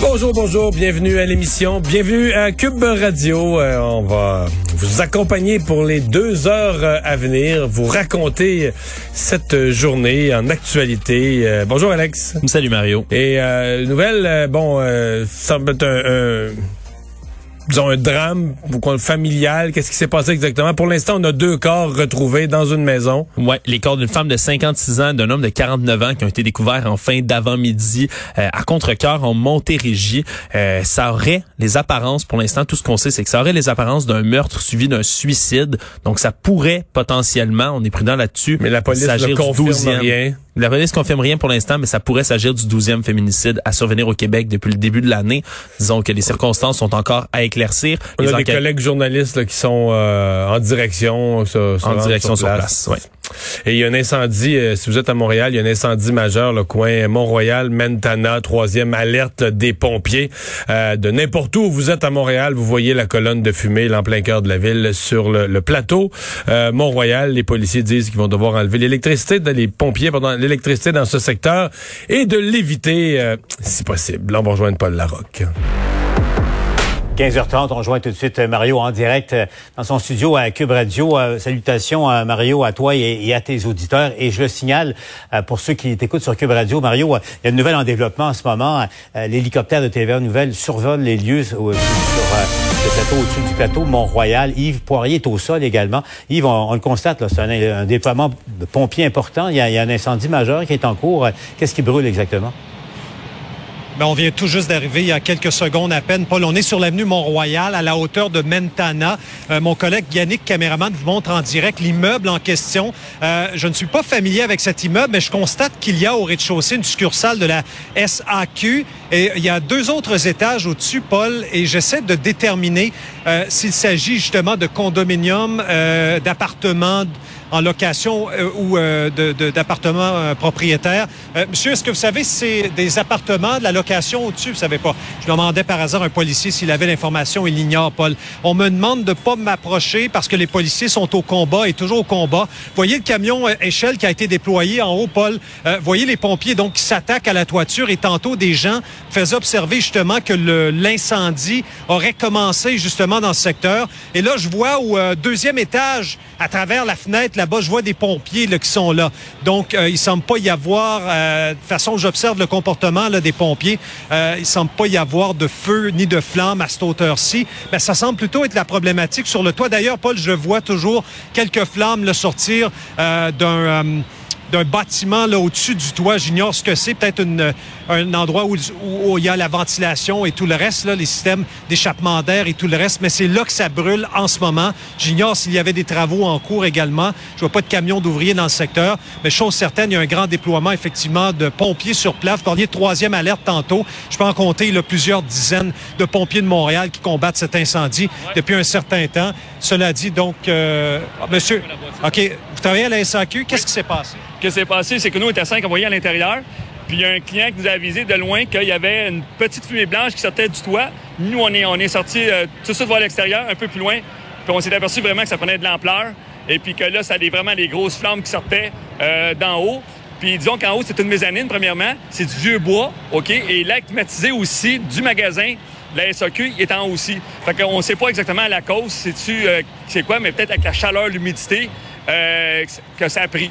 Bonjour, bonjour, bienvenue à l'émission, bienvenue à Cube Radio. Euh, on va vous accompagner pour les deux heures euh, à venir, vous raconter cette journée en actualité. Euh, bonjour Alex. Salut Mario. Et nouvelle, bon, ça semble être un disons, un drame familial? Qu'est-ce qui s'est passé exactement? Pour l'instant, on a deux corps retrouvés dans une maison. Ouais, les corps d'une femme de 56 ans, d'un homme de 49 ans qui ont été découverts en fin d'avant-midi euh, à Contrecoeur en Montérégie. Euh, ça aurait les apparences, pour l'instant, tout ce qu'on sait, c'est que ça aurait les apparences d'un meurtre suivi d'un suicide. Donc, ça pourrait potentiellement, on est prudent là-dessus, mais la police ne confirme rien. La police confirme rien pour l'instant, mais ça pourrait s'agir du 12e féminicide à survenir au Québec depuis le début de l'année. Disons que les circonstances sont encore à éclaircir. On a des collègues journalistes qui sont euh, en direction, en direction sur place. Et il y a un incendie, euh, si vous êtes à Montréal, il y a un incendie majeur, le coin Mont-Royal, Mentana, troisième alerte des pompiers. Euh, de n'importe où vous êtes à Montréal, vous voyez la colonne de fumée, en plein cœur de la ville, sur le, plateau. Mont-Royal, les policiers disent qu'ils vont devoir enlever l'électricité, les pompiers, pendant l'électricité dans ce secteur et de l'éviter euh, si possible. Là, on va rejoindre Paul Larocque. 15h30, on rejoint tout de suite euh, Mario en direct euh, dans son studio à Cube Radio. salutations à Mario, à toi et, à tes auditeurs. Et je le signale pour ceux qui t'écoutent sur Cube Radio, Mario, il y a une nouvelle en développement en ce moment. L'hélicoptère de TVA Nouvelle survole les lieux sur, le plateau au-dessus du plateau Mont-Royal. Yves Poirier est au sol également. Yves, on, le constate, c'est un, déploiement de pompiers important. Il y, a, un incendie majeur qui est en cours. Qu'est-ce qui brûle exactement? Ben, on vient tout juste d'arriver il y a quelques secondes à peine. Paul, on est sur l'avenue Mont-Royal à la hauteur de Mentana. Euh, mon collègue Yannick, caméraman, vous montre en direct l'immeuble en question. Euh, je ne suis pas familier avec cet immeuble, mais je constate qu'il y a au rez-de-chaussée une succursale de la SAQ. Et il y a deux autres étages au-dessus, Paul, et j'essaie de déterminer euh, s'il s'agit justement de condominiums, d'appartements, en location euh, ou euh, d'appartements euh, propriétaires. monsieur, est-ce que vous savez si c'est des appartements, de la location au-dessus? Vous savez pas. Je demandais par hasard un policier s'il avait l'information. Il l'ignore, Paul. On me demande de pas m'approcher parce que les policiers sont au combat et toujours au combat. Voyez le camion échelle qui a été déployé en haut, Paul. voyez les pompiers donc qui s'attaquent à la toiture et tantôt des gens faisaient observer justement que l'incendie aurait commencé justement dans ce secteur. Et là, je vois au deuxième étage, à travers la fenêtre, là-bas, je vois des pompiers là, qui sont là. Donc, euh, il semble pas y avoir, euh, de façon, j'observe le comportement là, des pompiers, euh, il semble pas y avoir de feu ni de flamme à cette hauteur-ci. Mais ça semble plutôt être la problématique sur le toit. D'ailleurs, Paul, je vois toujours quelques flammes le sortir euh, d'un d'un bâtiment là au-dessus du toit. J'ignore ce que c'est. Peut-être un endroit où, où, il y a la ventilation et tout le reste, là, les systèmes d'échappement d'air et tout le reste. Mais c'est là que ça brûle en ce moment. J'ignore s'il y avait des travaux en cours également. Je vois pas de camions d'ouvriers dans le secteur. Mais chose certaine, il y a un grand déploiement effectivement de pompiers sur place. Vous parliez de troisième alerte tantôt. Je peux en compter là, plusieurs dizaines de pompiers de Montréal qui combattent cet incendie depuis un certain temps. Cela dit, donc, euh, monsieur, OK, à la SAQ. Qu'est-ce qui s'est passé? Ce qui s'est passé, c'est que nous, on était cinq envoyés à l'intérieur. Puis il y a un client qui nous a avisé de loin qu'il y avait une petite fumée blanche qui sortait du toit. Nous, on est, on est sortis euh, tout de suite voir l'extérieur, un peu plus loin. Puis on s'est aperçu vraiment que ça prenait de l'ampleur. Et puis que là, ça avait vraiment des grosses flammes qui sortaient euh, d'en haut. Puis disons qu'en haut, c'est une mezzanine, premièrement. C'est du vieux bois, OK? Et climatisé aussi du magasin, la SAQ, est en haut aussi. Fait qu'on ne sait pas exactement la cause, c'est-tu, euh, c'est quoi, mais peut-être avec la chaleur, l'humidité, que ça a pris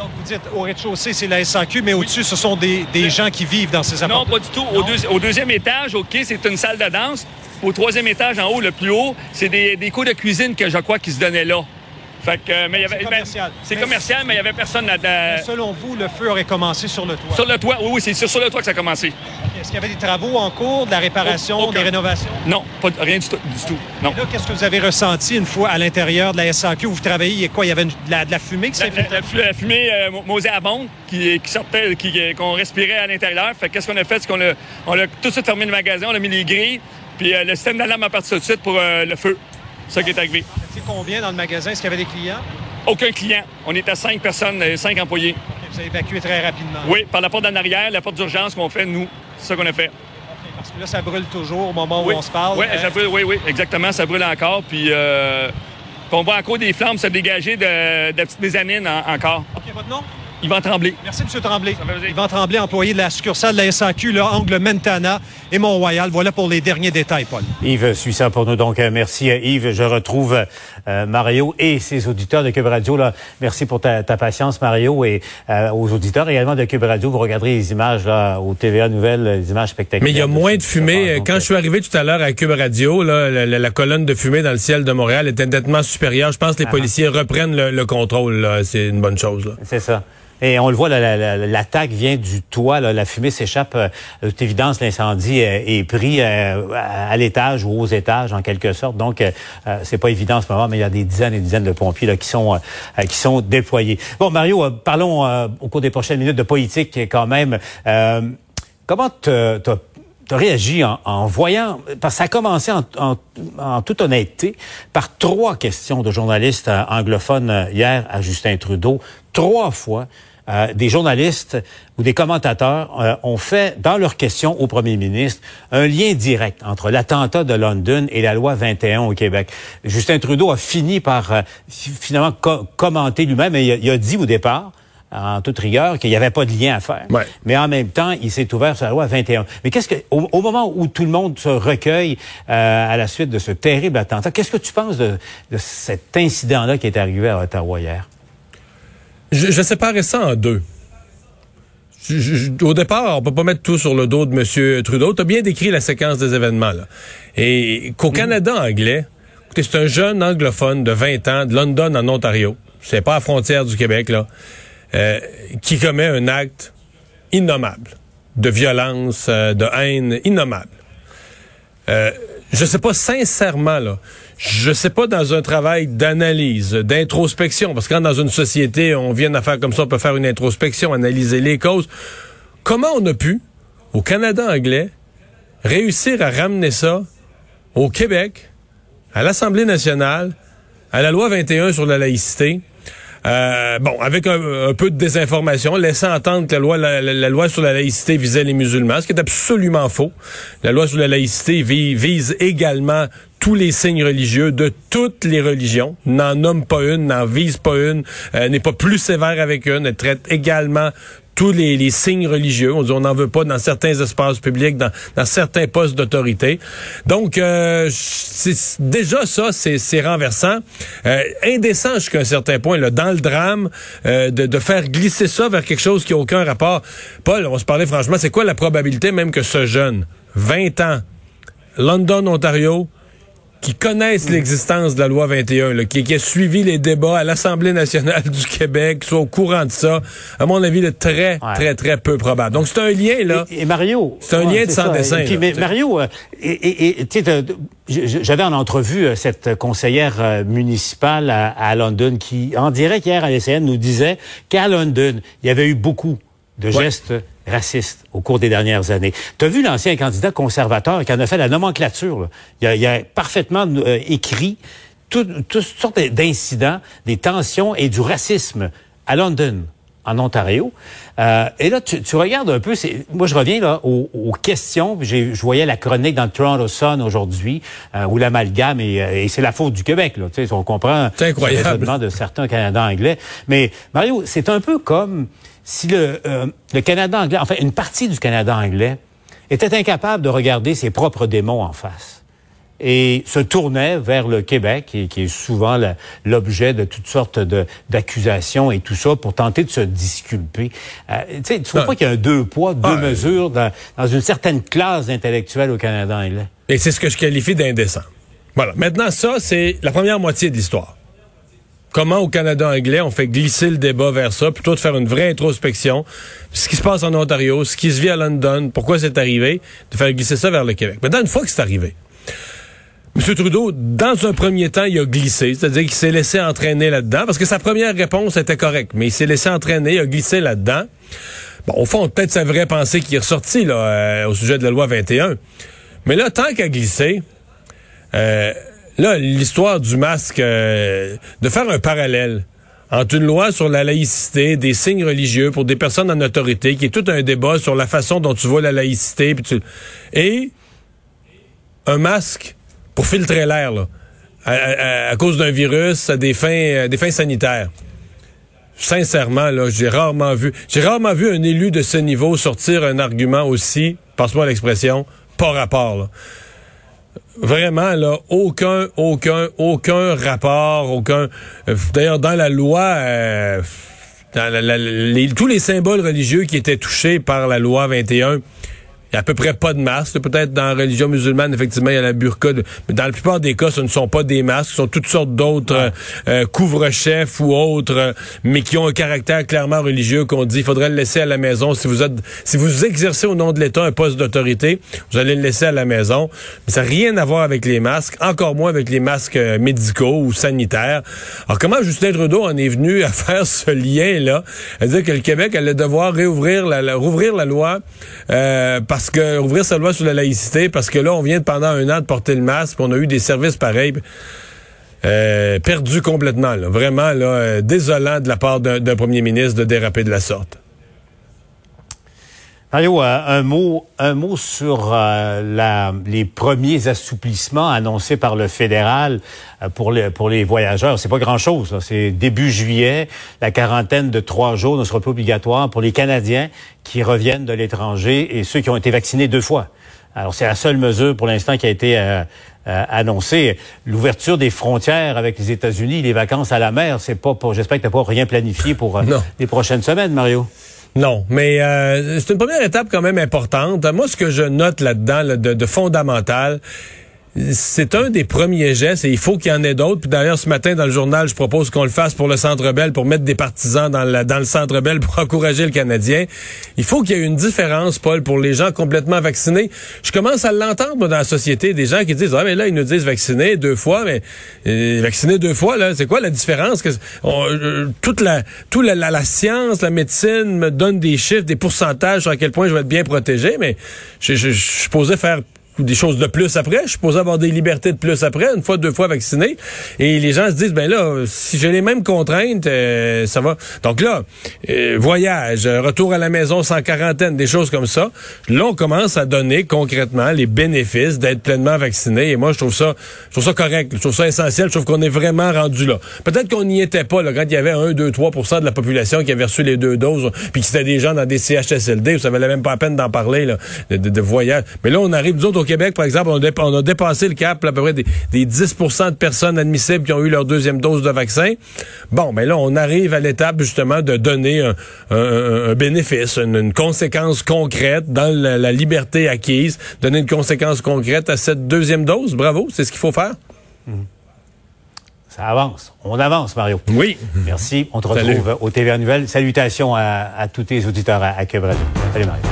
donc vous dites au rez-de-chaussée, c'est la SAQ, mais au-dessus, ce sont des, gens qui vivent dans ces appartements. Non, pas du tout. Au, deuxième étage, OK, c'est une salle de danse. Au troisième étage, en haut, le plus haut, c'est des, des cours de cuisine que je crois qui se donnaient là. Fait que, euh, mais il y avait, C'est commercial. C'est Mais- commercial, mais il y avait personne Mais Selon vous, le feu aurait commencé sur le toit? Sur le toit, oui, oui, c'est sur, sur le toit que ça a commencé. Est-ce qu'il y avait des travaux en cours, de la réparation, Aucun. des rénovations? Non, pas, rien du tout. Du tout. Non. Et là, qu'est-ce que vous avez ressenti une fois à l'intérieur de la SAQ où vous travaillez? Il y a quoi? Il y avait une- de, la, de la fumée qui s'est la- la fu- la fumée euh, mo- nauséabonde qui, qui sortait, qui- qu'on respirait à l'intérieur. Fait que qu'est-ce qu'on a fait? C'est qu'on a, on a tout de suite fermé le magasin, on a mis les grilles, puis euh, le système d'alarme a parti tout de suite pour euh, le feu. Ça qui est arrivé. C'est combien dans le magasin? Est-ce qu'il y avait des clients? Aucun client. On était cinq personnes, euh, cinq employés. Vous avez évacué très rapidement. Oui, par la porte d'en arrière, la porte d'urgence qu'on fait, nous. C'est ça qu'on a fait. Parce que là, ça brûle toujours au moment oui. où on se parle. Oui, Euh, ça brûle, oui, oui, exactement. Ça brûle encore. Puis euh, on voit encore des flammes se dégager de, de la petite mésamine en- encore. OK, votre nom? Yvan Tremblay. Merci, M. Tremblay. Yvan Tremblay, employé de la succursale de la SAQ, là, Angle Mentana et Mont-Royal. Voilà pour les derniers détails, Paul. Yves suit ça pour nous. Donc, merci euh, Yves. Je retrouve euh, Mario et ses auditeurs de Cube Radio. Là. Merci pour ta, ta patience, Mario. Et euh, aux auditeurs également de Cube Radio, vous regarderez les images là, au TVA Nouvelles, les images spectaculaires. Mais il y a moins de fumée. Quand euh, je suis arrivé tout à l'heure à Cube Radio, là, la, la- la colonne de fumée dans le ciel de Montréal était nettement supérieure. Je pense que les Ah. policiers reprennent le, le contrôle. là. C'est une bonne chose. là. C'est ça. Et on le voit, la- la- la- l'attaque vient du toit. là. la fumée s'échappe. euh, De toute évidence, l'incendie euh, est pris euh, à l'étage ou aux étages, en quelque sorte. Donc, c'est pas évident en ce moment, mais il y a des dizaines et dizaines de pompiers là, qui sont qui sont déployés. Bon, Mario, parlons au cours des prochaines minutes de politique quand même. Comment t'as t'as réagi en, voyant, parce que ça a commencé en, en- toute honnêteté par trois questions de journalistes anglophones hier à Justin Trudeau. Trois fois, euh, des journalistes ou des commentateurs euh, ont fait, dans leurs questions au premier ministre, un lien direct entre l'attentat de London et la loi 21 au Québec. Justin Trudeau a fini par euh, fi- finalement co- commenter lui-même et il a- il a dit au départ, en toute rigueur, qu'il n'y avait pas de lien à faire. Ouais. Mais en même temps, il s'est ouvert sur la loi 21. Mais qu'est-ce que, au, au moment où tout le monde se recueille euh, à la suite de ce terrible attentat, qu'est-ce que tu penses de, de cet incident-là qui est arrivé à Ottawa hier? Je, je séparais ça en deux. Au départ, on peut pas mettre tout sur le dos de M. Trudeau. Tu as bien décrit la séquence des événements. Là. Et qu'au Canada anglais, écoutez, c'est un jeune anglophone de 20 ans de London en Ontario. C'est pas à la frontière du Québec, là. euh, qui commet un acte innommable de violence, euh, de haine innommable. Euh, je sais pas sincèrement là. Je sais pas dans un travail d'analyse, d'introspection, parce que dans une société on vient d'affaires comme ça, on peut faire une introspection, analyser les causes. Comment on a pu, au Canada anglais, réussir à ramener ça au Québec, à l'Assemblée nationale, à la loi 21 sur la laïcité, euh, bon, avec un, peu de désinformation, laissant entendre que la loi, la, loi sur la laïcité visait les musulmans, ce qui est absolument faux. La loi sur la laïcité vi- vise également tous les signes religieux de toutes les religions, n'en nomme pas une, n'en vise pas une, euh, n'est pas plus sévère avec une, elle traite également tous les, les signes religieux. On n'en veut pas dans certains espaces publics, dans, dans certains postes d'autorité. Donc, euh, déjà ça, c'est c'est renversant. Euh, indécent jusqu'à un certain point, là, dans le drame, euh, de, de faire glisser ça vers quelque chose qui n'a aucun rapport. Paul, on se parlait franchement, c'est quoi la probabilité même que ce jeune, 20 ans, London, Ontario, qui connaissent l'existence de la loi 21, là, qui, qui a suivi les débats à l'Assemblée nationale du Québec, qui soit au courant de ça, à mon avis, de très, Ouais. très, très peu probable. Donc, c'est un lien, là. Et, et Mario. C'est un lien de ça. sans dessin, Et puis, là, mais. Mario, euh, et, j'avais en entrevue euh, cette conseillère euh, municipale à, à London qui, en direct hier à l'SN, nous disait qu'à London, il y avait eu beaucoup de gestes racistes au cours des dernières années. Tu as vu l'ancien candidat conservateur qui en a fait la nomenclature. Il, a, parfaitement euh, écrit tout- toutes sortes d'incidents, des tensions et du racisme à London en Ontario. Euh, et là, tu, tu regardes un peu, c'est, moi je reviens là aux, aux questions. Je voyais la chronique dans le Toronto Sun aujourd'hui, euh, où l'amalgame, et, euh, et c'est la faute du Québec, là, tu sais, on comprend C'est incroyable. le raisonnement de certains Canadiens anglais. Mais Mario, c'est un peu comme si le, euh, le Canada anglais, enfin une partie du Canada anglais, était incapable de regarder ses propres démons en face et se tournait vers le Québec, qui, qui est souvent l'objet de toutes sortes d'accusations et tout ça, pour tenter de se disculper. Euh, tu sais, tu trouves pas qu'il y a un deux poids, deux Ah, mesures dans, dans une certaine classe intellectuelle au Canada anglais? Et c'est ce que je qualifie d'indécent. Voilà. Maintenant, ça, c'est la première moitié de l'histoire. comment au Canada anglais on fait glisser le débat vers ça, plutôt de faire une vraie introspection, ce qui se passe en Ontario, ce qui se vit à London, pourquoi c'est arrivé, de faire glisser ça vers le Québec. Maintenant, une fois que c'est arrivé, M. Trudeau, dans un premier temps, il a glissé, c'est-à-dire qu'il s'est laissé entraîner là-dedans, parce que sa première réponse était correcte, mais il s'est laissé entraîner, il a glissé là-dedans. Bon, au fond, peut-être sa vraie pensée qui est ressortie là, euh, au sujet de la loi 21. Mais là, tant qu'à glisser, euh, là, l'histoire du masque, euh, de faire un parallèle entre une loi sur la laïcité, des signes religieux pour des personnes en autorité, qui est tout un débat sur la façon dont tu vois la laïcité, puis tu... et un masque pour filtrer l'air, là, à, cause d'un virus, à des fins, euh, des fins sanitaires. Sincèrement, là, j'ai rarement vu, j'ai rarement vu un élu de ce niveau sortir un argument aussi, passe-moi l'expression, pas rapport. Vraiment, là, aucun, aucun, aucun rapport, aucun. euh, D'ailleurs, dans la loi, euh, tous les symboles religieux qui étaient touchés par la loi 21, il y a à peu près pas de masque. Peut-être dans la religion musulmane, effectivement, il y a la burqa. de- mais dans la plupart des cas, ce ne sont pas des masques. Ce sont toutes sortes d'autres euh, euh, couvre-chefs ou autres, euh, mais qui ont un caractère clairement religieux qu'on dit il faudrait le laisser à la maison. Si vous êtes, si vous exercez au nom de l'État un poste d'autorité, vous allez le laisser à la maison. Mais ça n'a rien à voir avec les masques, encore moins avec les masques euh, médicaux ou sanitaires. Alors comment Justin Trudeau en est venu à faire ce lien-là, à dire que le Québec allait devoir réouvrir la, la- rouvrir la loi euh, parce que rouvrir sa loi sur la laïcité parce que là on vient de pendant un an de porter le masque, puis on a eu des services pareils. Euh, perdu complètement, vraiment euh, désolant de la part d'un premier ministre de déraper de la sorte. Mario, euh, un mot, un mot sur euh, la, les premiers assouplissements annoncés par le fédéral euh, pour les pour les voyageurs. C'est pas grand chose. C'est début juillet. La quarantaine de trois jours ne sera pas obligatoire pour les Canadiens qui reviennent de l'étranger et ceux qui ont été vaccinés deux fois. Alors c'est la seule mesure pour l'instant qui a été euh, euh, annoncée. L'ouverture des frontières avec les États-Unis, les vacances à la mer, c'est pas. pour- J'espère que t'as pas rien planifié pour les prochaines semaines, Mario. Non, mais euh, c'est une première étape quand même importante. Moi, ce que je note là-dedans là, de, de fondamental, c'est un des premiers gestes et il faut qu'il y en ait d'autres. Puis d'ailleurs, ce matin, dans le journal, je propose qu'on le fasse pour le Centre Bell, pour mettre des partisans dans, le Centre Bell pour encourager le Canadien. Il faut qu'il y ait une différence, Paul, pour les gens complètement vaccinés. Je commence à l'entendre dans la société, des gens qui disent, ah mais là, ils nous disent vacciner deux fois, mais euh, vacciner deux fois, là, c'est quoi la différence? Euh, toute la, toute la, science, la médecine me donne des chiffres, des pourcentages sur à quel point je vais être bien protégé, mais je, je, je faire des choses de plus après. Je suis avoir des libertés de plus après, une fois, deux fois vacciné. Et les gens se disent, ben là, si j'ai les mêmes contraintes, euh, ça va. Donc là, euh, voyage, euh, retour à la maison sans quarantaine, des choses comme ça. Là, on commence à donner concrètement les bénéfices d'être pleinement vacciné. Et moi, je trouve ça, je trouve ça correct. Je trouve ça essentiel. Je trouve qu'on est vraiment rendu là. Peut-être qu'on n'y était pas là, quand il y avait 1, 2, 3% de la population qui avait reçu les deux doses, puis que c'était des gens dans des CHSLD, où ça valait même pas la peine d'en parler, là, de, voyage. Mais là, on arrive, nous autres, au Québec, par exemple, on a, dép- on a dépassé le cap, à peu près des, des 10 de personnes admissibles qui ont eu leur deuxième dose de vaccin. Bon, mais là, on arrive à l'étape, justement, de donner un, un- un bénéfice, une, une conséquence concrète dans la, la liberté acquise, donner une conséquence concrète à cette deuxième dose. Bravo, c'est ce qu'il faut faire. Ça avance. On avance, Mario. Oui. Merci. On te Salut. retrouve au TVA Nouvelle. Salutations à, à tous tes auditeurs à, à Radio. Salut, Mario.